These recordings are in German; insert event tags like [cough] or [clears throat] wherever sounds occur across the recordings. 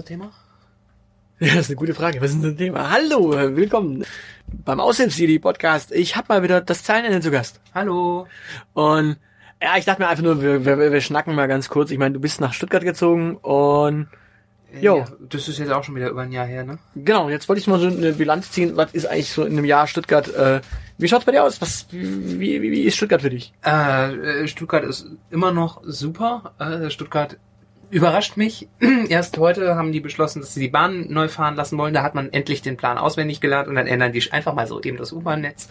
Unser Thema? Ja, das ist eine gute Frage. Was ist unser Thema? Hallo, äh, willkommen beim Aushilfs-CD Podcast. Ich habe mal wieder das Zeilenende zu Gast. Hallo. Und ja, ich dachte mir einfach nur, wir, wir, wir schnacken mal ganz kurz. Ich meine, du bist nach Stuttgart gezogen und Jo. Ja, das ist jetzt auch schon wieder über ein Jahr her, ne? genau, jetzt wollte ich mal so eine Bilanz ziehen. Was ist eigentlich so in einem Jahr Stuttgart? Äh, wie schaut's bei dir aus? Was, wie, wie, wie ist Stuttgart für dich? Äh, äh, Stuttgart ist immer noch super. Äh, Stuttgart überrascht mich. [clears throat] Erst heute haben die beschlossen, dass sie die Bahn neu fahren lassen wollen. Da hat man endlich den Plan auswendig gelernt und dann ändern die einfach mal so eben das U-Bahn-Netz.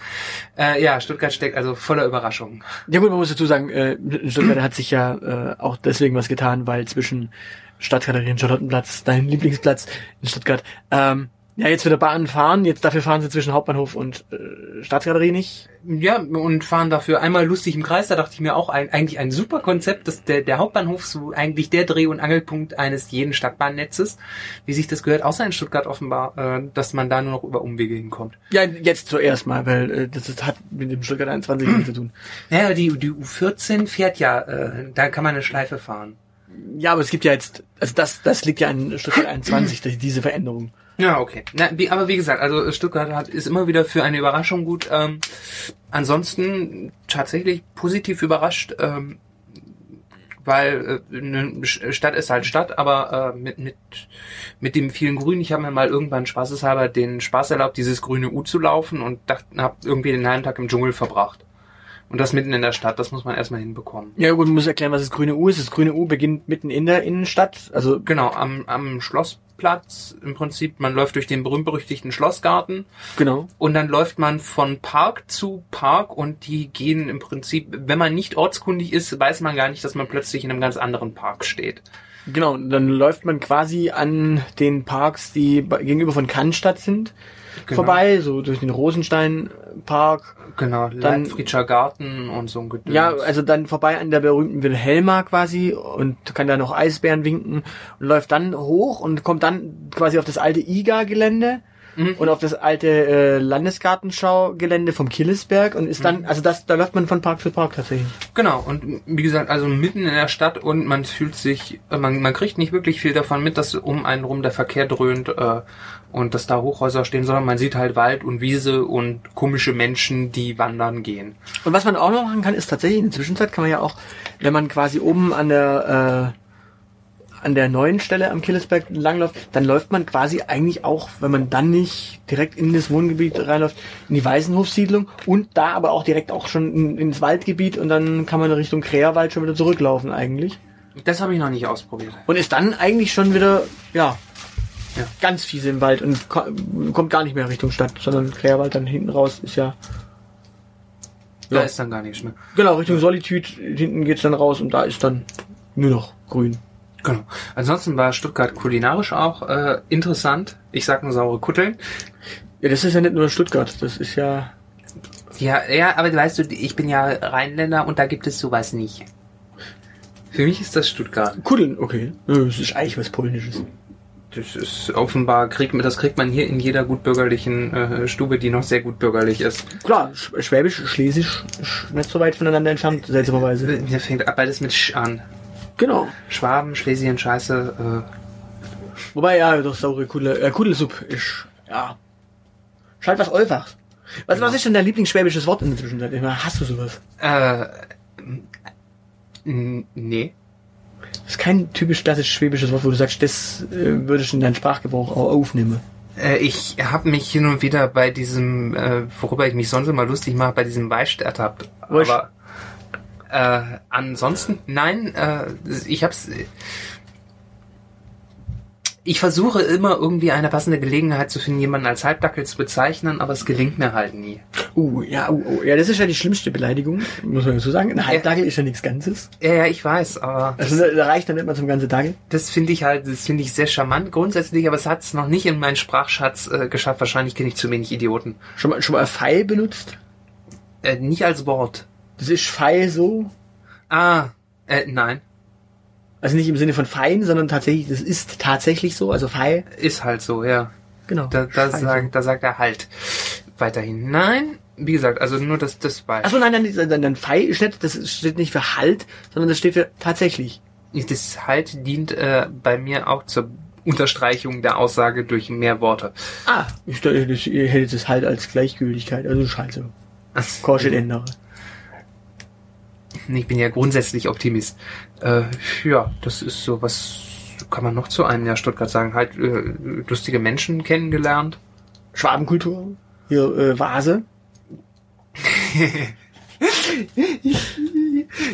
Äh, ja, Stuttgart steckt also voller Überraschungen. Ja gut, man muss dazu sagen, äh, Stuttgart hat sich ja äh, auch deswegen was getan, weil zwischen Stadtgalerie und Charlottenplatz, dein Lieblingsplatz in Stuttgart, ähm, ja jetzt wieder Bahnen fahren, jetzt dafür fahren sie zwischen Hauptbahnhof und äh, Stadtgalerie nicht. Ja, und fahren dafür einmal lustig im Kreis. Da dachte ich mir auch ein, eigentlich ein super Konzept, dass der, der Hauptbahnhof so eigentlich der Dreh- und Angelpunkt eines jeden Stadtbahnnetzes, wie sich das gehört, außer in Stuttgart offenbar, äh, dass man da nur noch über Umwege hinkommt. Ja, jetzt zuerst mal, weil äh, das hat mit dem Stuttgart 21 nichts zu tun. [clears throat] Naja, die, die U14 fährt ja, äh, da kann man eine Schleife fahren. Ja, aber es gibt ja jetzt, also das, das liegt ja an Stuttgart 21, [clears throat] die- diese Veränderung. Ja, okay. Na, wie, aber wie gesagt, also Stuttgart hat, ist immer wieder für eine Überraschung gut. Ähm, ansonsten tatsächlich positiv überrascht, ähm, weil äh, eine Stadt ist halt Stadt, aber äh, mit, mit, mit dem vielen Grün, ich habe mir mal irgendwann spaßeshalber den Spaß erlaubt, dieses grüne U zu laufen und dachte, habe irgendwie den halben Tag im Dschungel verbracht. Und das mitten in der Stadt, das muss man erstmal hinbekommen. Ja gut, man muss erklären, was das grüne U ist. Das grüne U beginnt mitten in der Innenstadt, also Genau, am, am Schlossplatz im Prinzip, man läuft durch den berühmt-berüchtigten Schlossgarten genau. Und dann läuft man von Park zu Park und die gehen im Prinzip, wenn man nicht ortskundig ist, weiß man gar nicht, dass man plötzlich in einem ganz anderen Park steht. Genau, dann läuft man quasi an den Parks, die gegenüber von Cannstatt sind, Genau. vorbei, so durch den Rosenstein-Park. Genau, Dann- Leibfriedscher Garten und so ein Gedöns. Ja, also dann vorbei an der berühmten Wilhelma quasi und kann da noch Eisbären winken und läuft dann hoch und kommt dann quasi auf das alte IGA-Gelände Mhm. und auf das alte äh, Landesgartenschau-Gelände vom Killesberg und ist Mhm. dann, also das, da läuft man von Park zu Park tatsächlich. Genau, und wie gesagt, also mitten in der Stadt und man fühlt sich, äh, man, man kriegt nicht wirklich viel davon mit, dass um einen rum der Verkehr dröhnt äh, und dass da Hochhäuser stehen, sondern man sieht halt Wald und Wiese und komische Menschen, die wandern gehen. Und was man auch noch machen kann, ist tatsächlich in der Zwischenzeit kann man ja auch, wenn man quasi oben an der äh, an der neuen Stelle am Killesberg langläuft, dann läuft man quasi eigentlich auch, wenn man dann nicht direkt in das Wohngebiet reinläuft, in die Weißenhofsiedlung und da aber auch direkt auch schon in, ins Waldgebiet und dann kann man Richtung Kräherwald schon wieder zurücklaufen eigentlich. Das habe ich noch nicht ausprobiert. Und ist dann eigentlich schon wieder, ja, Ja. ganz fies im Wald und ko kommt gar nicht mehr Richtung Stadt, sondern Kräherwald dann hinten raus ist ja, Da Ja. ist dann gar nichts mehr. genau, Richtung Solitude, hinten geht's dann raus und da ist dann nur noch grün. Genau. Ansonsten war Stuttgart kulinarisch auch äh, interessant. Ich sag nur saure Kutteln. Ja, das ist ja nicht nur Stuttgart, das ist ja. Ja, ja, aber weißt du, ich bin ja Rheinländer und da gibt es sowas nicht. Für mich ist das Stuttgart. Kuddeln, okay. Ja, Das ist eigentlich was Polnisches. Das ist offenbar, kriegt, das kriegt man hier in jeder gutbürgerlichen äh, Stube, die noch sehr gutbürgerlich ist. Klar, Sch- Schwäbisch, Schlesisch, sch- nicht so weit voneinander entfernt, seltsamerweise. Mir fängt beides mit Sch an. Genau. Schwaben, Schlesien, Scheiße. Wobei, ja, doch saure Kudel, äh, Kudelsupp ist, ja. Schalt was Olfachs. Was, was ist denn dein Lieblingsschwäbisches Wort in der Zwischenzeit? Hast du sowas? Äh, äh, nee. Das ist kein typisch klassisch schwäbisches Wort, wo du sagst, das äh, würdest du in deinen Sprachgebrauch auch aufnehmen. Äh, ich habe mich hin und wieder bei diesem, äh, worüber ich mich sonst immer lustig mache, bei diesem Weicht ertappt. Wurscht. Aber äh, ansonsten, nein, äh, ich hab's. Ich versuche immer irgendwie eine passende Gelegenheit zu finden, jemanden als Halbdackel zu bezeichnen, aber es gelingt mir halt nie. Uh, ja, uh, uh, ja, das ist ja die schlimmste Beleidigung, muss man so sagen. Ein Halbdagel ist ja nichts Ganzes. Ja, ja, ich weiß, aber Also da da reicht dann nicht mal zum ganzen Dagel. das finde ich halt, das finde ich sehr charmant grundsätzlich, aber es hat es noch nicht in meinen Sprachschatz äh, geschafft. Wahrscheinlich kenne ich zu wenig Idioten. Schon mal, schon mal Pfeil benutzt? Äh, nicht als Wort. Das ist Pfeil so. Ah, äh, nein. Also nicht im Sinne von fein, sondern tatsächlich, das ist tatsächlich so, also Pfeil. Ist halt so, ja. Genau. Da, da, sagt, da sagt er halt weiterhin. Nein, wie gesagt, also nur das, das Beispiel. Achso, nein, nein, nein, nein, Pfeil ist nicht, das steht nicht für halt, sondern das steht für tatsächlich. Das halt dient äh, bei mir auch zur Unterstreichung der Aussage durch mehr Worte. Ah, ich, dachte, das- ihr hättet es halt als Gleichgültigkeit, also scheiße. Das- Korschel ändere. Ich bin ja grundsätzlich Optimist. Äh, ja, das ist so, was kann man noch zu einem Jahr Stuttgart sagen? Halt äh, lustige Menschen kennengelernt. Schwabenkultur. Hier, äh, Vase. [laughs]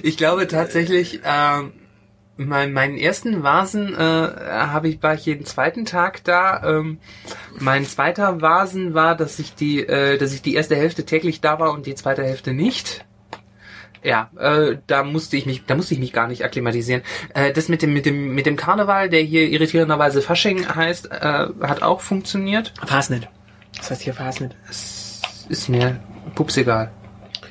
Ich glaube tatsächlich, ähm, mein, meinen ersten Vasen äh, habe ich war ich jeden zweiten Tag da. Ähm, mein zweiter Vasen war, dass ich die, äh, dass ich die erste Hälfte täglich da war und die zweite Hälfte nicht. Ja, äh, da musste ich mich, da musste ich mich gar nicht akklimatisieren. Äh, das mit dem, mit dem, mit dem Karneval, der hier irritierenderweise Fasching heißt, äh, hat auch funktioniert. Fasnet. Was heißt hier Fasnet? Es ist mir pups egal.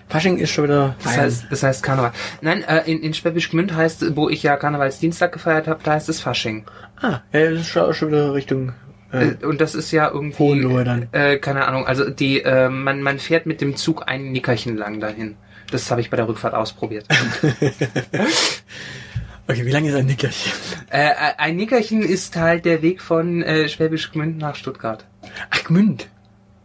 Fasching ist schon wieder Das heißt, das heißt Karneval. Nein, äh, in, in Schwäbisch Gmünd heißt, wo ich ja Karnevalsdienstag gefeiert habe, da heißt es Fasching. Ah, ja, das ist schon, schon wieder Richtung. Äh, Äh, und das ist ja irgendwie, Hohenlohe dann. äh, keine Ahnung, also die, äh, man, man fährt mit dem Zug ein Nickerchen lang dahin. Das habe ich bei der Rückfahrt ausprobiert. [laughs] okay, wie lange ist ein Nickerchen? äh, äh, ein Nickerchen ist halt der Weg von äh, Schwäbisch Gmünd nach Stuttgart. Ach, Gmünd.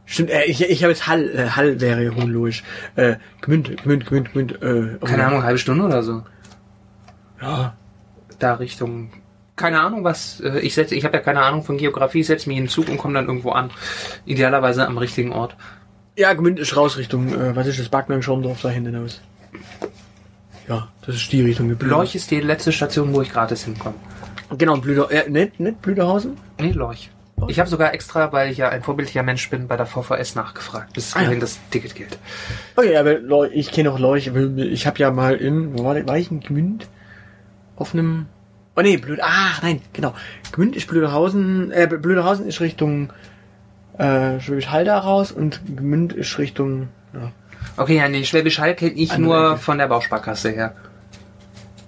Stimmt, äh, ich, ich habe jetzt Hall, äh, Hall wäre hohenlogisch. Äh, Gmünd, Gmünd, Gmünd, Gmünd, äh, oh, Keine Ahnung, halbe Stunde oder so. Ja, Da Richtung, keine Ahnung was, äh, ich setze, ich habe ja keine Ahnung von Geografie, ich setze mich in den Zug und komme dann irgendwo an. Idealerweise am richtigen Ort. Ja, Gmünd ist raus Richtung, äh, was ist das, Backnang, Schorndorf da hinten aus. Ja, das ist die Richtung. Lorch ist die letzte Station, wo ich gratis hinkomme. Genau, Blüder, äh, nicht, nicht Blüderhausen? Nee, Lorch. Ich habe sogar extra, weil ich ja ein vorbildlicher Mensch bin, bei der VVS nachgefragt, bis Ah, ja. wohin das Ticket gilt. Okay, aber Lorch, ich kenne auch Lorch. Ich habe ja mal in, wo war, das, war ich in Gmünd? Auf einem, oh nee, Blöd, ach nein, genau. Gmünd ist Blöderhausen, äh, Blöderhausen ist Richtung, äh, Schwäbisch Hall da raus und Gmünd ist Richtung, ja. Okay, ja, nee, Schwäbisch Hall kenne ich Andere nur Ecke. von der Bausparkasse her.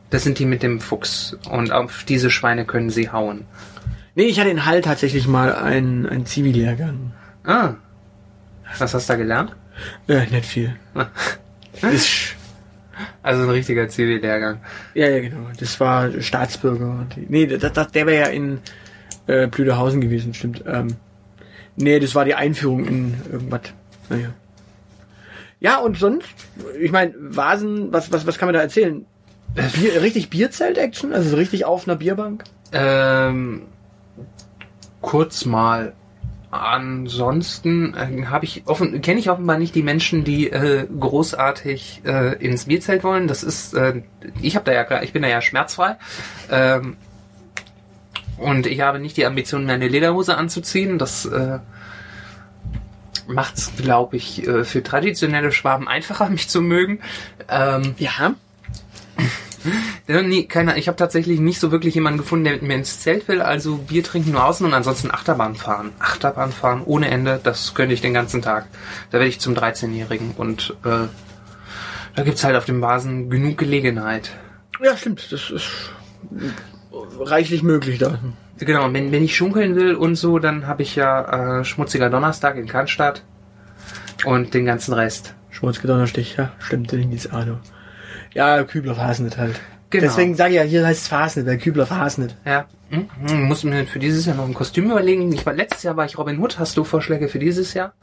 Das sind die mit dem Fuchs. Und auf diese Schweine können sie hauen. Nee, ich hatte in Hall tatsächlich mal einen, einen Zivillehrgang. Ah. Was hast du da gelernt? Äh, nicht viel. [laughs] ist, Also ein richtiger Zivillehrgang. ja, ja, genau. Das war Staatsbürger. Nee, das, das, der wäre ja in äh, Blüderhausen gewesen, stimmt. Ähm, nee, das war die Einführung in irgendwas. Naja. Ja, und sonst, ich meine, Vasen, was, was, was kann man da erzählen? Bier, richtig Bierzelt-Action? Also so richtig auf einer Bierbank? Ähm, kurz mal. Ansonsten äh, habe ich offen kenne ich offenbar nicht die Menschen, die äh, großartig äh, ins Bierzelt wollen. Das ist äh, ich habe da ja ich bin da ja schmerzfrei ähm, und ich habe nicht die Ambition, mir eine Lederhose anzuziehen. Das äh, macht's, glaube ich, äh, für traditionelle Schwaben einfacher, [laughs] mich zu mögen. Ähm, Ja. ja, [laughs] nee, keiner. Ich habe tatsächlich nicht so wirklich jemanden gefunden, der mit mir ins Zelt will. Also Bier trinken nur außen und ansonsten Achterbahn fahren. Achterbahn fahren ohne Ende, das könnte ich den ganzen Tag. Da werde ich zum 13-Jährigen und äh, da gibt's halt auf dem Basen genug Gelegenheit. Ja, stimmt. Das ist reichlich möglich da. Genau, wenn, wenn ich schunkeln will und so, dann habe ich ja äh, Schmutziger Donnerstag in Cannstatt und den ganzen Rest. Schmutzgedonnerstich, ja, stimmt, den gibt's auch noch. Ja, Kübler Fasnet halt. Genau. Deswegen sage ich ja, hier heißt es Fasnet, weil Kübler Fasnet. Ja, hm, hm, muss mir für dieses Jahr noch ein Kostüm überlegen. Ich war letztes Jahr war ich Robin Hood. Hast du Vorschläge für dieses Jahr?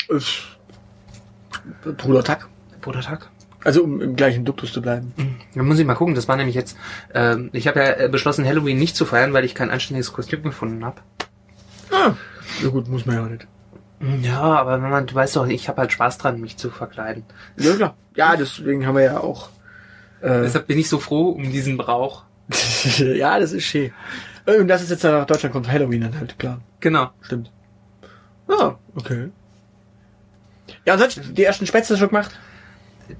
Bruder Tack. Brudertag? Also um im gleichen Duktus zu bleiben. Da muss ich mal gucken. Das war nämlich jetzt. Ähm, ich habe ja äh, beschlossen, Halloween nicht zu feiern, weil ich kein anständiges Kostüm gefunden habe. Ah, ja gut, muss man ja nicht. Ja, aber wenn man, du weißt doch, ich habe halt Spaß dran, mich zu verkleiden. Ja, klar. Ja, deswegen haben wir ja auch. Äh, Deshalb bin ich so froh um diesen Brauch. [laughs] ja, das ist schön. Äh, Und das ist jetzt nach Deutschland kommt Halloween dann halt, klar. Genau. Stimmt. Ah, okay. Ja, und sonst die ersten Spätzle schon gemacht?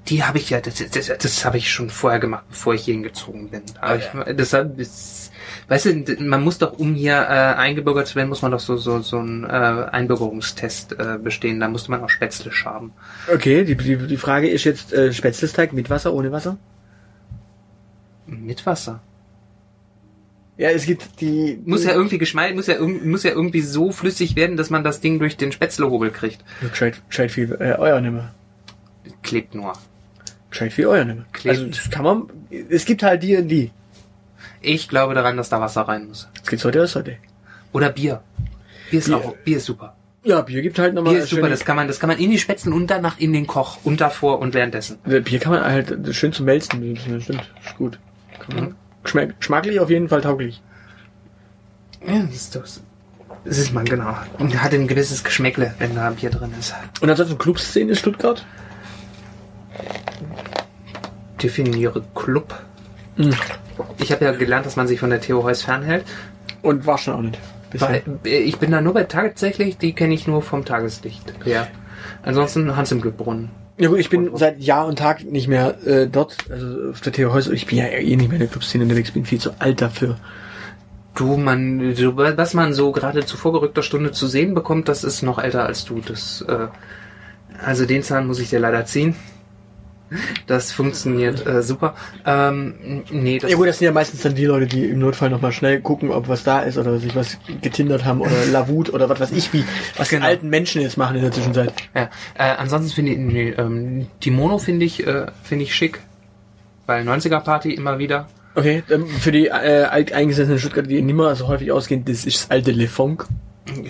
Die habe ich ja, das, das, das habe ich schon vorher gemacht, bevor ich hierhin gezogen bin. Aber ich, deshalb ist, weißt du, man muss doch, um hier äh, eingebürgert zu werden, muss man doch so so so einen äh, Einbürgerungstest äh, bestehen. Da musste man auch Spätzle schaben. Okay, die, die, die Frage ist jetzt äh, Spätzlesteig mit Wasser, ohne Wasser? Mit Wasser. Ja, es gibt die... Muss ja irgendwie geschmeidig, muss ja, muss ja irgendwie so flüssig werden, dass man das Ding durch den Spätzlehobel kriegt. Ja, gescheit, gescheit viel äh, Euer nimmer. Klebt nur. Gescheit viel Euer. Klebt. Also das kann man... Es gibt halt die und die. Ich glaube daran, dass da Wasser rein muss. Es gibt heute das heute. Oder Bier. Bier ist Bier. auch, Bier ist super. Ja, Bier gibt halt nochmal. Bier ist super, das kann man, das kann man in die Spätzle und danach in den Koch und davor und währenddessen. Bier kann man halt schön zum Wälzen. Das stimmt, ist gut. Geschmack, geschmacklich auf jeden Fall tauglich. Ja, das ist das. Das ist man, genau. Und hat ein gewisses Geschmäckle, wenn da Bier drin ist. Und ansonsten Clubszene in Stuttgart? Definiere Club. Mhm. Ich habe ja gelernt, dass man sich von der Theo Heuss fernhält. Und war schon auch nicht. Weil, äh, ich bin da nur bei tatsächlich, die kenne ich nur vom Tageslicht. Ja. Ansonsten Hans im Glückbrunnen. Ja gut, ich bin seit Jahr und Tag nicht mehr äh, dort, also auf der Theo Häuser. Ich bin ja eh nicht mehr in der Clubszene unterwegs, bin viel zu alt dafür. Du, man, so, was man so gerade zu vorgerückter Stunde zu sehen bekommt, das ist noch älter als du. Das, äh, also den Zahn muss ich dir leider ziehen. Das funktioniert äh, super. Ähm, nee, das Ja gut, das sind ja meistens dann die Leute, die im Notfall nochmal schnell gucken, ob was da ist oder sich was getindert haben oder [laughs] Lavut oder was weiß ich wie, was Genau. die alten Menschen jetzt machen in der Zwischenzeit. Ja, äh, ansonsten finde ich, nee, ähm, die Mono finde ich, äh, finde ich schick. Weil 90er Party immer wieder. Okay, ähm, für die äh, alteingesessenen Stuttgarter, die nicht mehr so häufig ausgehen, das ist das alte Le Funk.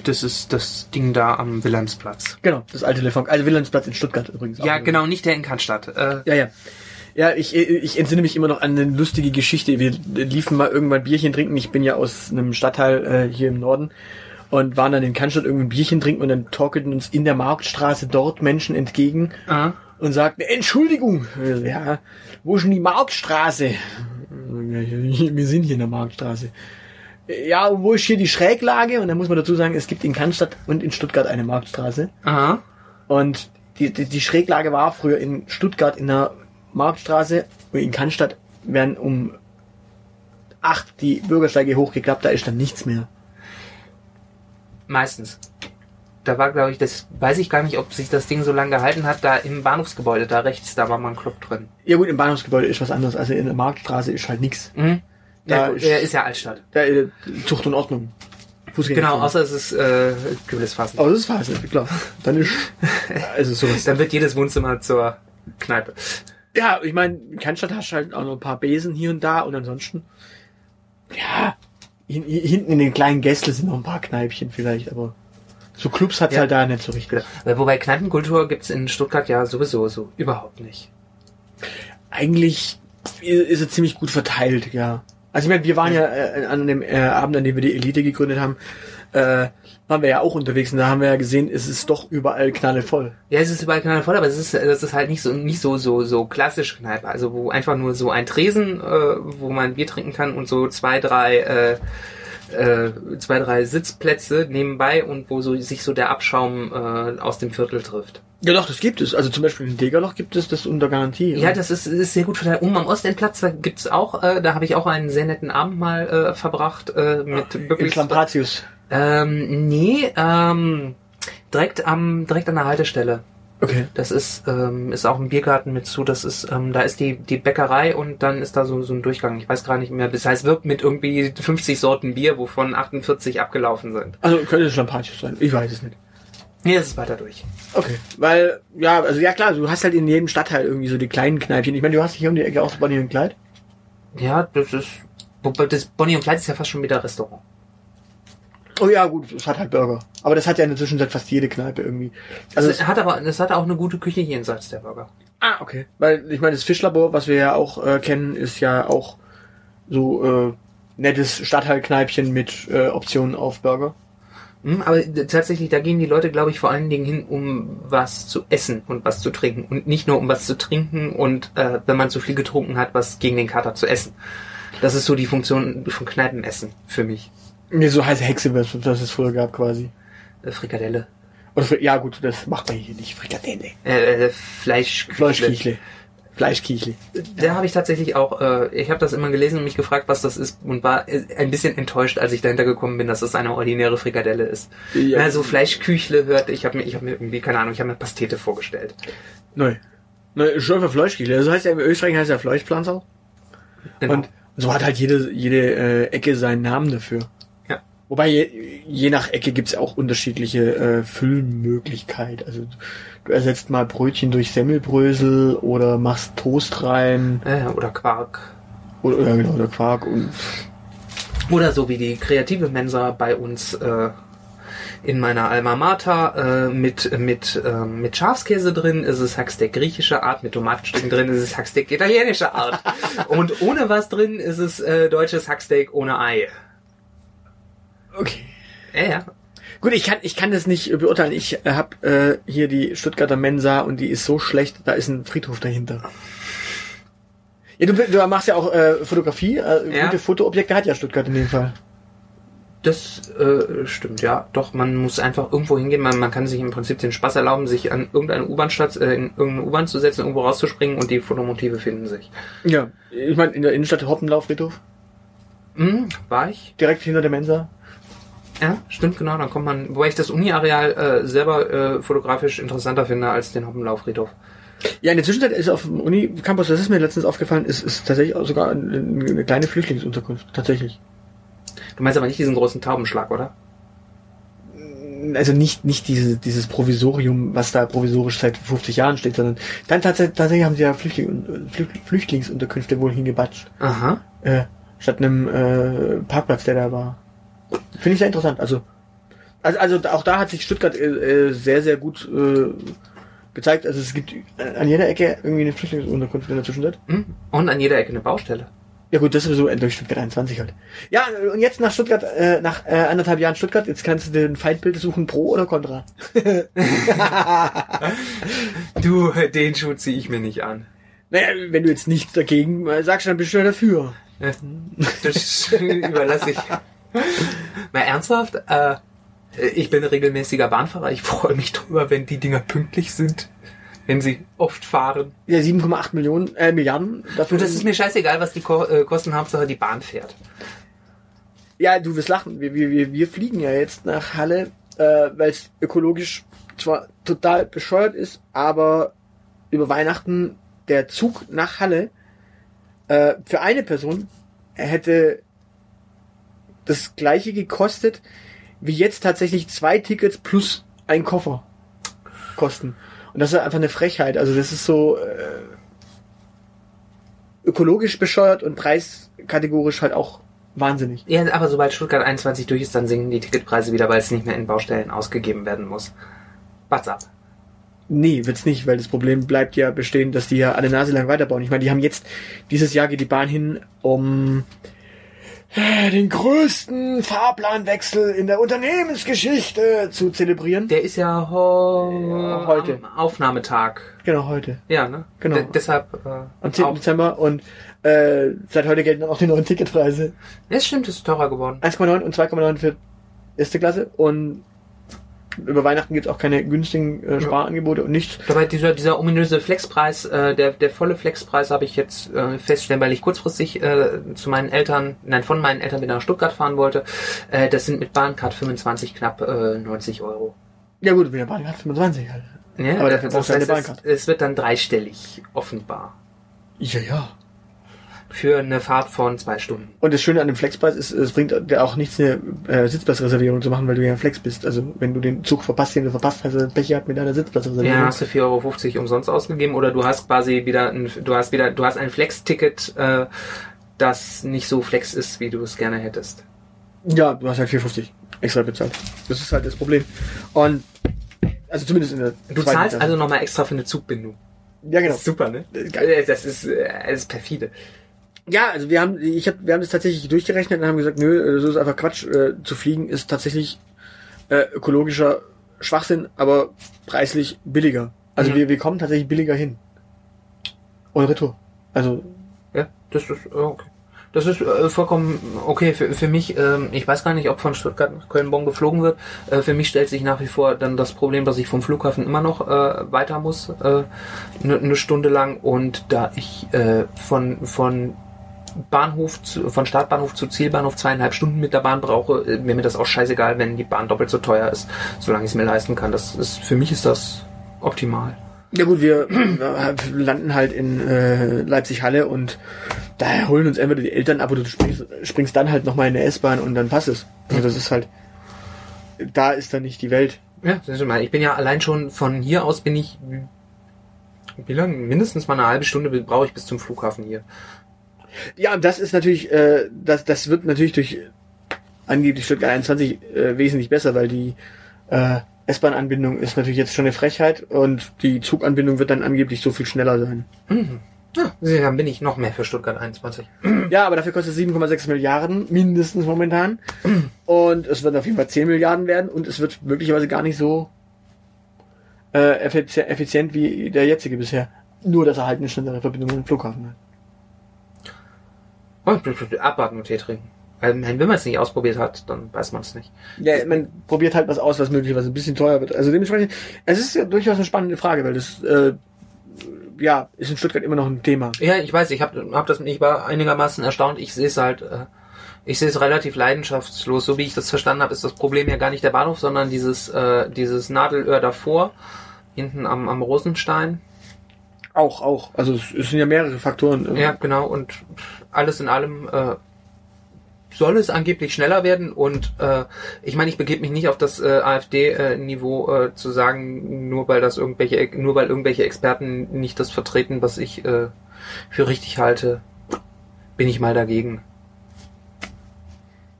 Das ist das Ding da am Wilhelmsplatz. Genau, das alte Le Funk. Also Wilhelmsplatz in Stuttgart übrigens. Ja, genau, nicht der in Cannstatt. Äh, Ja, ja. Ja, ich, ich entsinne mich immer noch an eine lustige Geschichte. Wir liefen mal irgendwann Bierchen trinken. Ich bin ja aus einem Stadtteil äh, hier im Norden und waren dann in Cannstatt irgendein Bierchen trinken und dann torkelten uns in der Marktstraße dort Menschen entgegen äh, und sagten, Entschuldigung, ja, wo ist denn die Marktstraße? Wir sind hier in der Marktstraße. Ja, wo ist hier die Schräglage? Und dann muss man dazu sagen, es gibt in Cannstatt und in Stuttgart eine Marktstraße. aha. Und die, die, die Schräglage war früher in Stuttgart in der Marktstraße und in Cannstatt werden um acht die Bürgersteige hochgeklappt, da ist dann nichts mehr. Meistens. Da war, glaube ich, das weiß ich gar nicht, ob sich das Ding so lange gehalten hat, da im Bahnhofsgebäude, da rechts, da war mal ein Club drin. Ja gut, im Bahnhofsgebäude ist was anderes. Also in der Marktstraße ist halt nichts. Mhm. Da Ja, ist- er ist ja Altstadt. Da äh, Zucht und Ordnung. Fußgänger- Genau, außer es ist äh, Gewissfassen. Aber das ist fast, klar. Dann ist [laughs] also sowas. Dann wird jedes Wohnzimmer zur Kneipe. Ja, ich meine, in Cannstatt hast du halt auch noch ein paar Besen hier und da und ansonsten, ja, hin, hinten in den kleinen Gästeln sind noch ein paar Kneipchen vielleicht, aber so Clubs hat's Ja. halt da nicht so richtig. Genau. Wobei Kneipenkultur gibt's in Stuttgart ja sowieso so überhaupt nicht. Eigentlich ist es ziemlich gut verteilt, ja. Also ich meine, wir waren ja äh, an dem äh, Abend, an dem wir die Elite gegründet haben, äh, waren wir ja auch unterwegs und da haben wir ja gesehen, es ist doch überall knallevoll. Ja, es ist überall knallvoll, aber es ist, das ist halt nicht so, nicht so, so, so klassisch Kneipe. Also wo einfach nur so ein Tresen, äh, wo man Bier trinken kann und so zwei, drei, äh, äh, zwei, drei Sitzplätze nebenbei und wo so sich so der Abschaum äh, aus dem Viertel trifft. Ja doch, das gibt es. Also zum Beispiel in Degerloch gibt es das unter Garantie. Ja, das ist, ist sehr gut verteilt. Oben am Ostendplatz, da gibt's auch, äh, da habe ich auch einen sehr netten Abend mal äh, verbracht äh, mit Im wirklich. Klampratius. Ähm, nee, ähm, direkt am, direkt an der Haltestelle. Okay. Das ist, ähm, ist auch ein Biergarten mit zu. Das ist, ähm, da ist die, die Bäckerei und dann ist da so, so ein Durchgang. Ich weiß gar nicht mehr. Das heißt, wirkt mit irgendwie 50 Sorten Bier, wovon 48 abgelaufen sind. Also könnte es Klampratius sein. Ich weiß es nicht. Nee, das ist weiter durch. Okay, weil, ja, also ja klar, du hast halt in jedem Stadtteil irgendwie so die kleinen Kneipchen. Ich meine, du hast hier um die Ecke auch so Bonnie und Clyde. Ja, das ist, wobei das Bonnie und Clyde ist ja fast schon wieder Restaurant. Oh ja, gut, es hat halt Burger. Aber das hat ja in der Zwischenzeit fast jede Kneipe irgendwie. Also, Also es hat aber, es hat auch eine gute Küche jenseits der Burger. ah, okay. Weil, ich meine, das Fischlabor, was wir ja auch äh, kennen, ist ja auch so äh, nettes Stadtteilkneipchen mit äh, Optionen auf Burger. Hm, aber tatsächlich, da gehen die Leute, glaube ich, vor allen Dingen hin, um was zu essen und was zu trinken. Und nicht nur um was zu trinken und äh, wenn man zu viel getrunken hat, was gegen den Kater zu essen. Das ist so die Funktion von Kneipenessen für mich. Nee, so heiße Hexe, was es früher gab quasi. Frikadelle. Oder, ja gut, das macht man hier nicht. Frikadelle. Äh, äh, Fleisch. Fleischkichle. Fleischkichle. Da habe ich tatsächlich auch, äh, ich habe das immer gelesen und mich gefragt, was das ist und war äh, ein bisschen enttäuscht, als ich dahinter gekommen bin, dass es eine ordinäre Frikadelle ist. Ja. Ja. so Fleischküchle hört, ich habe mir, ich habe mir irgendwie, keine Ahnung, ich habe mir Pastete vorgestellt. Neu. Neu, schon für Fleischkichle. Also heißt ja, in Österreich heißt ja Fleischpflanzer. Genau. Und so hat halt jede, jede äh, Ecke seinen Namen dafür. Wobei je, je nach Ecke gibt's auch unterschiedliche äh, Füllmöglichkeit. Also du ersetzt mal Brötchen durch Semmelbrösel oder machst Toast rein äh, oder Quark. oder, oder genau oder Quark und Oder so wie die kreative Mensa bei uns äh, in meiner Alma Mater äh, mit mit äh, mit Schafskäse drin ist es Hacksteak griechischer Art, mit Tomatenstücken drin ist es Hacksteak italienischer Art [laughs] und ohne was drin ist es äh, deutsches Hacksteak ohne Ei. Okay. Ja, ja. Gut, ich kann, ich kann das nicht beurteilen. Ich äh, habe äh, hier die Stuttgarter Mensa und die ist so schlecht, da ist ein Friedhof dahinter. Ja, du, du machst ja auch äh, Fotografie. Äh, Ja. Gute Fotoobjekte hat ja Stuttgart in dem Fall. Das äh, stimmt, ja. Doch, man muss einfach irgendwo hingehen. Man, man kann sich im Prinzip den Spaß erlauben, sich an irgendeine U-Bahn-Stadt, äh, in irgendeine U-Bahn zu setzen, irgendwo rauszuspringen und die Fotomotive finden sich. Ja. Ich meine, in der Innenstadt Hoppenlauf Friedhof, Hm, war ich? direkt hinter der Mensa. Ja, stimmt, genau. Dann kommt man, wobei ich das Uni-Areal äh, selber äh, fotografisch interessanter finde als den Hoppenlaufriedhof. Ja, in der Zwischenzeit ist auf dem Uni-Campus, das ist mir letztens aufgefallen, ist, ist tatsächlich auch sogar eine, eine kleine Flüchtlingsunterkunft. Tatsächlich. Du meinst aber nicht diesen großen Taubenschlag, oder? Also nicht, nicht diese, dieses Provisorium, was da provisorisch seit 50 Jahren steht, sondern dann tatsächlich, tatsächlich haben sie ja Flüchtling, Flücht- Flüchtlingsunterkünfte wohl hingebatscht. Aha. Äh, statt einem äh, Parkplatz, der da war. Finde ich sehr interessant. Also, also, also auch da hat sich Stuttgart äh, äh, sehr, sehr gut äh, gezeigt. Also es gibt äh, an jeder Ecke irgendwie eine Flüchtlingsunterkunft in der Zwischenzeit. Hm? Und an jeder Ecke eine Baustelle. Ja gut, das ist sowieso durch Stuttgart 21 halt. Ja, und jetzt nach Stuttgart, äh, nach äh, anderthalb Jahren Stuttgart, jetzt kannst du den Feindbild suchen, pro oder contra. [laughs] Du, den Schuh ziehe ich mir nicht an. Naja, wenn du jetzt nicht dagegen äh, sagst, dann bist du ja dafür. Das [laughs] überlasse ich. [laughs] Mal ernsthaft, äh, ich bin regelmäßiger Bahnfahrer. Ich freue mich drüber, wenn die Dinger pünktlich sind. Wenn sie oft fahren. Ja, 7,8 Millionen, äh, Milliarden dafür. Und das ist mir scheißegal, was die Ko äh, kosten. Hauptsache die Bahn fährt. Ja, du wirst lachen. Wir, wir, wir, wir fliegen ja jetzt nach Halle, äh, weil es ökologisch zwar total bescheuert ist, aber über Weihnachten der Zug nach Halle äh, für eine Person hätte das gleiche gekostet, wie jetzt tatsächlich zwei Tickets plus ein Koffer kosten. Und das ist einfach eine Frechheit. Also das ist so äh, ökologisch bescheuert und preiskategorisch halt auch wahnsinnig. Ja, aber sobald Stuttgart 21 durch ist, dann sinken die Ticketpreise wieder, weil es nicht mehr in Baustellen ausgegeben werden muss. What's up? Nee, wird's nicht, weil das Problem bleibt ja bestehen, dass die ja alle Nase lang weiterbauen. Ich meine, die haben jetzt, dieses Jahr geht die Bahn hin, um den größten Fahrplanwechsel in der Unternehmensgeschichte zu zelebrieren. Der ist ja, ho heute. am Aufnahmetag. Genau, heute. Ja, ne? Genau. D deshalb. Äh, Am 10. auch- Dezember und äh, seit heute gelten auch die neuen Ticketpreise. Es stimmt, es ist teurer geworden. 1,9 und 2,9 für erste Klasse und über Weihnachten gibt's auch keine günstigen äh, Sparangebote und nichts. Dabei dieser, dieser ominöse Flexpreis, äh, der, der volle Flexpreis habe ich jetzt äh, feststellen, weil ich kurzfristig äh, zu meinen Eltern, nein, von meinen Eltern wieder nach Stuttgart fahren wollte. Äh, das sind mit Bahncard 25 knapp äh, 90 Euro. Ja gut, mit der Bahn hat 25 halt. Ja, Aber dafür brauchst du eine heißt, es, Bahncard. es wird dann dreistellig offenbar. Ja, ja. Für eine Fahrt von zwei Stunden. Und das Schöne an dem Flexpreis ist, es bringt dir auch nichts, eine äh, Sitzplatzreservierung zu machen, weil du ja Flex bist. Also wenn du den Zug verpasst, den du verpasst hast, hast Pech gehabt mit deiner Sitzplatzreservierung. Ja, hast du 4,50 Euro umsonst ausgegeben oder du hast quasi wieder ein, du hast wieder, du hast ein Flex-Ticket, äh, das nicht so flex ist, wie du es gerne hättest. Ja, du hast halt 4,50 extra bezahlt. Das ist halt das Problem. Und also zumindest in der Du zahlst Klasse. also nochmal extra für eine Zugbindung. Ja, genau. Super, ne? Das ist Das äh, das ist perfide. Ja, also wir haben, ich hab, wir haben das tatsächlich durchgerechnet und haben gesagt, nö, äh, so ist einfach Quatsch. Äh, zu fliegen ist tatsächlich äh, ökologischer Schwachsinn, aber preislich billiger. Also Mhm. wir, wir kommen tatsächlich billiger hin. Und Retour. Also Ja, das ist äh, okay. Das ist äh, vollkommen okay für, für mich. Ähm, ich weiß gar nicht, ob von Stuttgart nach Köln-Bonn geflogen wird. Äh, für mich stellt sich nach wie vor dann das Problem, dass ich vom Flughafen immer noch äh, weiter muss, äh, eine ne Stunde lang. Und da ich äh, von von Bahnhof zu, von Startbahnhof zu Zielbahnhof zweieinhalb Stunden mit der Bahn brauche, äh, wäre mir das auch scheißegal, wenn die Bahn doppelt so teuer ist, solange ich es mir leisten kann. Das ist für mich ist das optimal. Ja gut, wir landen halt in äh, Leipzig-Halle und da holen uns entweder die Eltern ab oder du springst, springst dann halt nochmal in der S-Bahn und dann passt es. Also das ist halt, da ist dann nicht die Welt. Ja, das ist mal. Ich bin ja allein schon von hier aus bin ich wie lange? Mindestens mal eine halbe Stunde brauche ich bis zum Flughafen hier. Ja, und das ist natürlich, äh, das, das wird natürlich durch angeblich Stuttgart 21 äh, wesentlich besser, weil die äh, S-Bahn-Anbindung ist natürlich jetzt schon eine Frechheit und die Zuganbindung wird dann angeblich so viel schneller sein. Ja, dann bin ich noch mehr für Stuttgart 21. [clears throat] Ja, aber dafür kostet es 7,6 Milliarden, mindestens momentan. Und es wird auf jeden Fall 10 Milliarden werden und es wird möglicherweise gar nicht so äh, effizi- effizient wie der jetzige bisher. Nur, dass er halt eine schnellere Verbindung mit dem Flughafen hat. Und abwarten und Tee trinken. Weil, wenn man es nicht ausprobiert hat, dann weiß man es nicht. Ja, man probiert halt was aus, was möglicherweise ein bisschen teuer wird. Also dementsprechend, es ist ja durchaus eine spannende Frage, weil das, äh, ja, ist in Stuttgart immer noch ein Thema. Ja, ich weiß, ich habe hab das ich war einigermaßen erstaunt. Ich sehe es halt, äh, ich sehe es relativ leidenschaftslos. So wie ich das verstanden habe, ist das Problem ja gar nicht der Bahnhof, sondern dieses, äh, dieses Nadelöhr davor, hinten am, am Rosenstein. Auch, auch. Also es, sind ja mehrere Faktoren. äh, Ja, genau. Und alles in allem äh, soll es angeblich schneller werden. Und äh, ich meine, ich begebe mich nicht auf das äh, AfD-Niveau äh, zu sagen, nur weil das irgendwelche, nur weil irgendwelche Experten nicht das vertreten, was ich äh, für richtig halte, bin ich mal dagegen.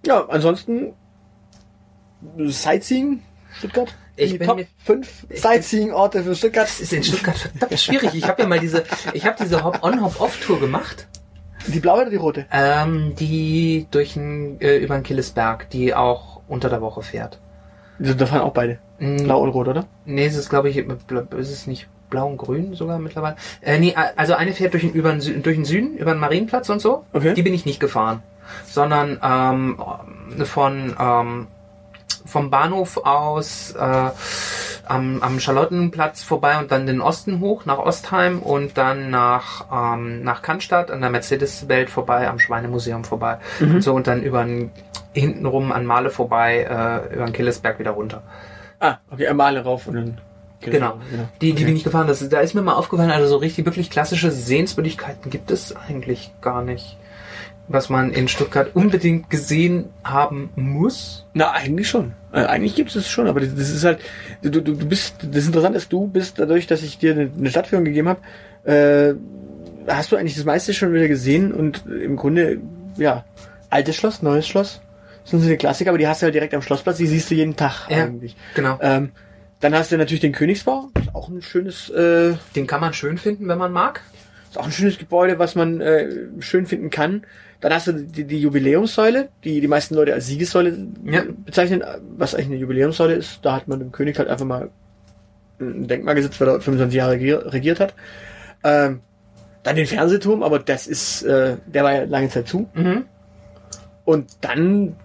Ja, ansonsten Sightseeing Stuttgart. Ich Die Top mir- 5 Sightseeing-Orte für Stuttgart. Das ist in Stuttgart verdammt schwierig. Ich habe ja mal diese, ich habe diese Hop-on, Hop-off-Tour gemacht. Die blaue oder die rote? Ähm, die durch ein, äh, über den Killesberg, die auch unter der Woche fährt. Also, Da fahren auch beide. Blau und rot, oder? Nee, es ist, glaube ich, ist es nicht blau und grün sogar mittlerweile? Äh, nee, also eine fährt durch den, über den, durch den Süden, über den Marienplatz und so. Okay. Die bin ich nicht gefahren. Sondern ähm, von ähm, vom Bahnhof aus äh, am, am Charlottenplatz vorbei und dann den Osten hoch nach Ostheim und dann nach ähm, nach Cannstatt an der Mercedes-Welt vorbei, am Schweinemuseum vorbei und so und dann über hintenrum an Male vorbei, äh, über den Killesberg wieder runter. Ah, okay, einmal rauf und dann. Genau. Die, die Okay. bin ich gefahren. Das, da ist mir mal aufgefallen, also so richtig wirklich klassische Sehenswürdigkeiten gibt es eigentlich gar nicht. Was man in Stuttgart unbedingt gesehen haben muss. Na, eigentlich schon. Äh, eigentlich gibt es es schon, aber das ist halt, du, du, du bist, das Interessante ist, du bist dadurch, dass ich dir eine, eine Stadtführung gegeben habe, äh, hast du eigentlich das meiste schon wieder gesehen und im Grunde, ja, altes Schloss, neues Schloss, das sind so die Klassiker, aber die hast du halt direkt am Schlossplatz, die siehst du jeden Tag Ja. eigentlich. Genau. Ähm, dann hast du natürlich den Königsbau, ist auch ein schönes, äh, Den kann man schön finden, wenn man mag. ist auch ein schönes Gebäude, was man äh, schön finden kann. Dann hast du die, die Jubiläumssäule, die die meisten Leute als Siegessäule Ja. bezeichnen, was eigentlich eine Jubiläumssäule ist. Da hat man dem König halt einfach mal ein Denkmal gesetzt, weil er 25 Jahre regier, regiert hat. Ähm, dann den Fernsehturm, aber das ist, äh, der war ja lange Zeit zu. Mhm. Und dann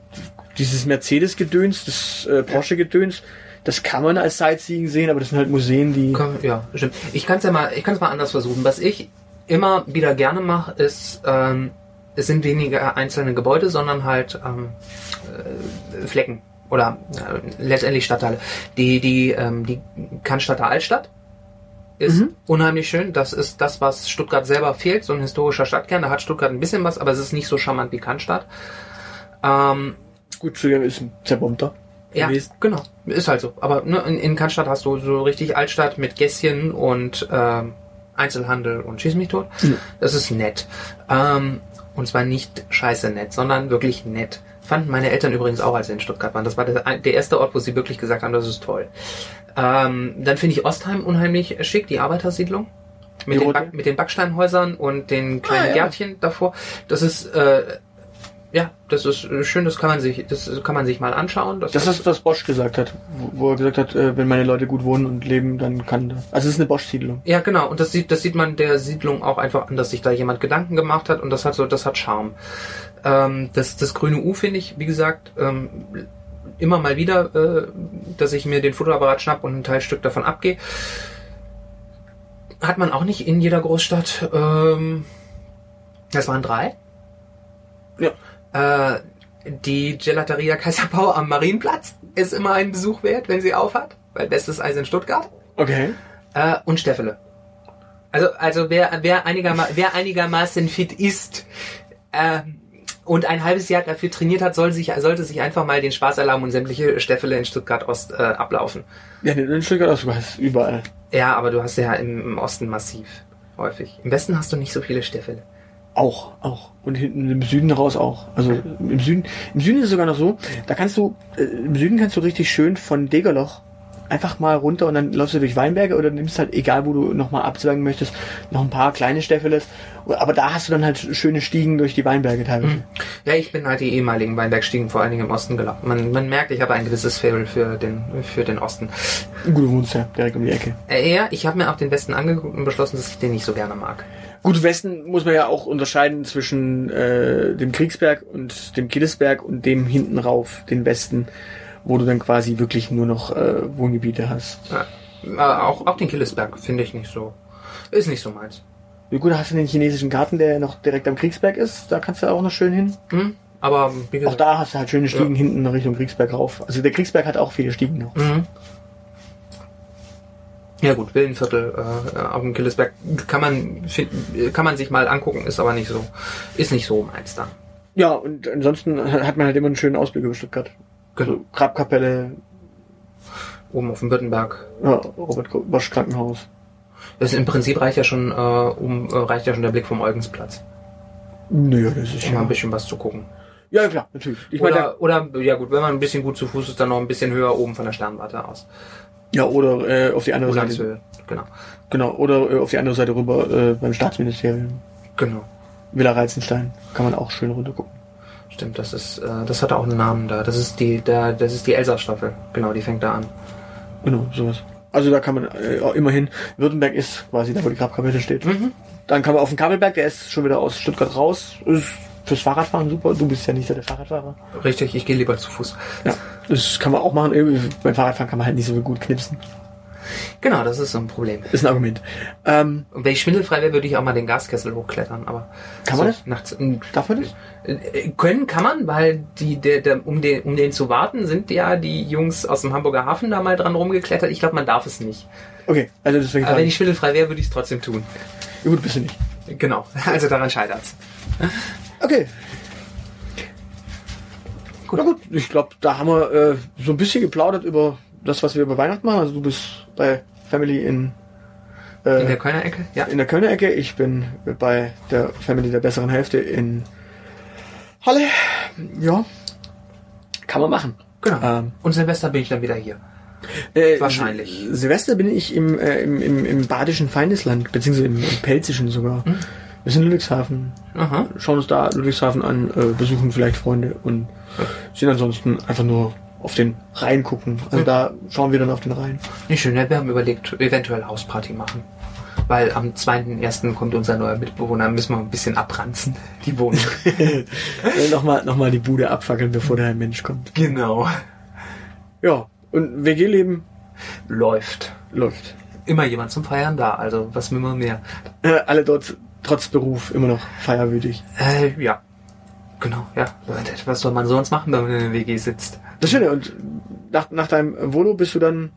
dieses Mercedes-Gedöns, das äh, Porsche-Gedöns, das kann man als Sightseeing sehen, aber das sind halt Museen, die... Ja, stimmt. Ich kann es ja mal, ich kann es mal anders versuchen. Was ich immer wieder gerne mache, ist, ähm, es sind weniger einzelne Gebäude, sondern halt ähm, äh, Flecken oder äh, letztendlich Stadtteile. Die, die, ähm, die Cannstatter Altstadt ist Mhm. unheimlich schön. Das ist das, was Stuttgart selber fehlt, so ein historischer Stadtkern. Da hat Stuttgart ein bisschen was, aber es ist nicht so charmant wie Cannstatt. Ähm, Gut, Entschuldigung, ist ein zerbombter ja, gewesen. genau. Ist halt so. Aber ne, in, in Cannstatt hast du so richtig Altstadt mit Gässchen und ähm, Einzelhandel und Schieß mich tot. Mhm. Das ist nett. Ähm, und zwar nicht scheiße nett, sondern wirklich nett. Fanden meine Eltern übrigens auch, als sie in Stuttgart waren. Das war der, der erste Ort, wo sie wirklich gesagt haben, das ist toll. Ähm, dann finde ich Ostheim unheimlich schick, die Arbeitersiedlung. Mit den, mit den Backsteinhäusern und den kleinen Ah, ja. Gärtchen davor. Das ist, äh, ja, das ist äh, schön, das kann man sich, das kann man sich mal anschauen. Das ist, was Bosch gesagt hat, wo, wo er gesagt hat, äh, wenn meine Leute gut wohnen und leben, dann kann das. Also es ist eine Bosch-Siedlung. Ja, genau. Und das sieht, das sieht man der Siedlung auch einfach an, dass sich da jemand Gedanken gemacht hat und das hat so, das hat Charme. Ähm, das, das grüne U finde ich, wie gesagt, ähm, immer mal wieder, äh, dass ich mir den Fotoapparat schnapp und ein Teilstück davon abgehe. Hat man auch nicht in jeder Großstadt. Ähm, das waren drei. Ja. Äh, die Gelateria Kaiserbau am Marienplatz ist immer ein Besuch wert, wenn sie aufhat, weil bestes Eis in Stuttgart. Okay. Äh, und Steffele. Also, also wer, wer, einigerma wer einigermaßen fit ist äh, und ein halbes Jahr dafür trainiert hat, soll sich, sollte sich einfach mal den Spaß erlauben und sämtliche Steffele in Stuttgart Ost äh, ablaufen. Ja, in Stuttgart auch sogar ist überall. Ja, aber du hast ja im, im Osten massiv häufig. Im Westen hast du nicht so viele Steffele. Auch, auch. Und hinten im Süden raus auch. Also im Süden, im Süden ist es sogar noch so, da kannst du, äh, im Süden kannst du richtig schön von Degerloch einfach mal runter und dann läufst du durch Weinberge oder nimmst halt, egal wo du nochmal abzweigen möchtest, noch ein paar kleine Steffeles. Aber da hast du dann halt schöne Stiegen durch die Weinberge teilweise. Ja, ich bin halt die ehemaligen Weinbergstiegen vor allen Dingen im Osten gelaufen. Man, man merkt, ich habe ein gewisses Faible für den, für den Osten. Gut, du wohnst ja direkt um die Ecke. Äh, ja, ich habe mir auch den Westen angeguckt und beschlossen, dass ich den nicht so gerne mag. Gut, Westen muss man ja auch unterscheiden zwischen äh, dem Kriegsberg und dem Killesberg und dem hinten rauf, den Westen, wo du dann quasi wirklich nur noch äh, Wohngebiete hast. Ja, auch, auch den Killesberg finde ich nicht so. Ist nicht so meins. Wie gut hast du den chinesischen Garten, der noch direkt am Kriegsberg ist? Da kannst du auch noch schön hin. Hm? Aber wie Auch gesagt. da hast du halt schöne Stiegen hinten Richtung Kriegsberg rauf. Also der Kriegsberg hat auch viele Stiegen noch. Mhm. Ja gut, Villenviertel äh, auf dem Killesberg kann man kann man sich mal angucken, ist aber nicht so, ist nicht so meins dann. Ja, und ansonsten hat man halt immer einen schönen Ausblick über Stuttgart. Genau. So, Grabkapelle, Oben auf dem Büttenberg. ja, Robert Bosch Krankenhaus. Das im Prinzip reicht ja schon, äh, um äh, reicht ja schon der Blick vom Eugensplatz, Naja, das ist um mal ein bisschen was zu gucken. Ja, klar, natürlich. Ich meine, oder, oder ja gut, wenn man ein bisschen gut zu Fuß ist, dann noch ein bisschen höher oben von der Sternwarte aus. Ja, oder äh, auf die andere Seite. Genau. Genau, oder äh, auf die andere Seite rüber äh, beim Staatsministerium. Genau. Villa Reizenstein. Kann man auch schön runter gucken. Stimmt, das ist, äh, das hat auch einen Namen da. Das ist die, da, das ist die Elsa-Staffel. Genau, die fängt da an. Genau, sowas. Also da kann man äh, immerhin, Württemberg ist quasi da, wo die Grabkapelle steht. Mhm. Dann kann man auf den Kabelberg, der ist schon wieder aus Stuttgart raus. Ist fürs Fahrradfahren super. Du bist ja nicht so der Fahrradfahrer. Richtig, ich gehe lieber zu Fuß. Ja, das kann man auch machen. Beim Fahrradfahren kann man halt nicht so gut knipsen. Genau, das ist so ein Problem. Ist ein Argument. Ähm, Und wenn ich schwindelfrei wäre, würde ich auch mal den Gaskessel hochklettern, aber. Kann man so das? Nachts, äh, darf man das? äh, können kann man, weil die, der, der, um, den, um den zu warten, sind ja die Jungs aus dem Hamburger Hafen da mal dran rumgeklettert. Ich glaube, man darf es nicht. Okay, also deswegen. Aber wenn ich schwindelfrei wäre, würde ich es trotzdem tun. ja, gut, bist du nicht. Genau, [laughs] also daran scheitert's. Okay. Gut. Na gut, ich glaube, da haben wir äh, so ein bisschen geplaudert über das, was wir über Weihnachten machen. Also du bist bei Family in, äh, In der Kölner Ecke? Ja. in der Kölner Ecke. Ich bin bei der Family der besseren Hälfte in Halle. Ja, kann man machen. Genau. Ähm, Und Silvester bin ich dann wieder hier. Äh, Wahrscheinlich. Sil- Silvester bin ich im, äh, im, im, im badischen Feindesland, beziehungsweise im, im Pelzischen sogar. Hm? Wir sind in Ludwigshafen. Aha. Schauen uns da Ludwigshafen an, äh, besuchen vielleicht Freunde und sind ansonsten einfach nur auf den Rhein gucken. Also Hm. da schauen wir dann auf den Rhein. Nicht schön, ja, wir haben überlegt, eventuell Hausparty machen. Weil am 2.1. kommt unser neuer Mitbewohner, müssen wir ein bisschen abranzen, die Wohnung. [laughs] äh, Nochmal noch mal die Bude abfackeln, bevor der Mensch kommt. genau. Ja, und WG-Leben Läuft. läuft. Immer jemand zum Feiern da, also was will man mehr? Äh, alle dort trotz Beruf immer noch feierwütig. Äh, ja. Genau, ja. Was soll man sonst machen, wenn man in der WG sitzt? Das Schöne, und nach, nach deinem Volo bist du dann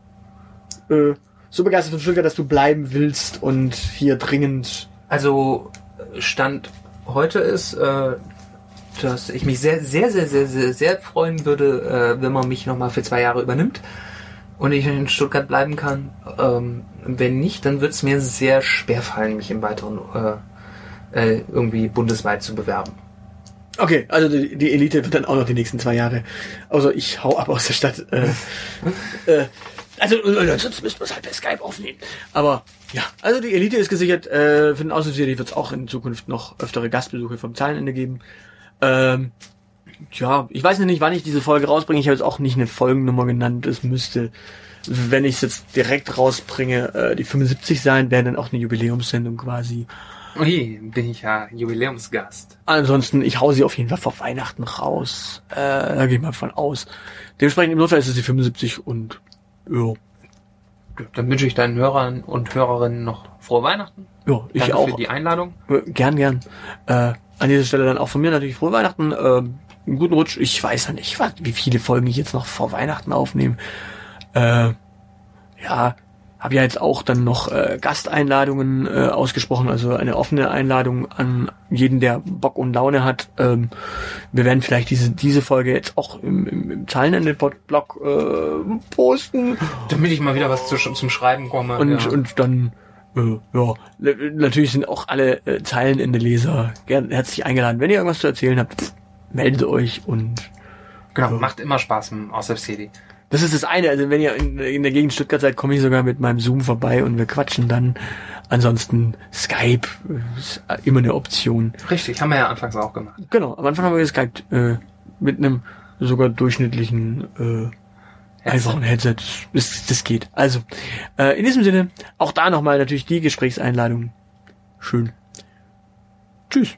äh, so begeistert von Stuttgart, dass du bleiben willst und hier dringend. Also Stand heute ist, äh, dass ich mich sehr, sehr, sehr, sehr, sehr, sehr freuen würde, äh, wenn man mich nochmal für zwei Jahre übernimmt und ich in Stuttgart bleiben kann. Ähm, wenn nicht, dann wird es mir sehr schwer fallen, mich im weiteren äh, äh, irgendwie bundesweit zu bewerben. Okay, also die, die Elite wird dann auch noch die nächsten zwei Jahre. Also ich hau ab aus der Stadt. Äh, [laughs] äh, also äh, sonst müssen wir es halt per Skype aufnehmen. Aber ja, also die Elite ist gesichert. Äh, für den Außenserie wird es auch in Zukunft noch öftere Gastbesuche vom Zahlenende geben. Ähm, ja, ich weiß noch nicht, wann ich diese Folge rausbringe. Ich habe jetzt auch nicht eine Folgennummer genannt. Es müsste, wenn ich es jetzt direkt rausbringe, äh, die 75 sein, wäre dann auch eine Jubiläumssendung quasi. Ui, bin ich ja Jubiläumsgast. Ansonsten, ich hau sie auf jeden Fall vor Weihnachten raus. Äh, da gehe ich mal von aus. Dementsprechend im Notfall ist es die 75 und ja, Dann wünsche ich deinen Hörern und Hörerinnen noch frohe Weihnachten. ja ich Danke auch. für die Einladung. Äh, Gern, gern. Äh, an dieser Stelle dann auch von mir natürlich frohe Weihnachten. Äh, einen guten Rutsch. Ich weiß ja nicht, was, wie viele Folgen ich jetzt noch vor Weihnachten aufnehme. Äh, ja, habe ja jetzt auch dann noch äh, Gasteinladungen äh, ausgesprochen, also eine offene Einladung an jeden, der Bock und Laune hat. Ähm, wir werden vielleicht diese diese Folge jetzt auch im, im, im Zeilenende-Blog äh, posten Damit ich mal wieder was zu, zum Schreiben komme. und ja. und dann Äh, ja, natürlich sind auch alle äh, Zeilenende-Leser gern herzlich eingeladen. Wenn ihr irgendwas zu erzählen habt, meldet euch und Genau, Ja. macht immer Spaß im Außer City. Das ist das eine. Also wenn ihr in, in der Gegend Stuttgart seid, komme ich sogar mit meinem Zoom vorbei und wir quatschen dann. Ansonsten Skype ist immer eine Option. Richtig, haben wir ja anfangs auch gemacht. Genau, am Anfang haben wir geskypt äh, mit einem sogar durchschnittlichen äh, einfachen Headset. Das, das geht. Also, äh, in diesem Sinne, auch da nochmal natürlich die Gesprächseinladung. Schön. Tschüss.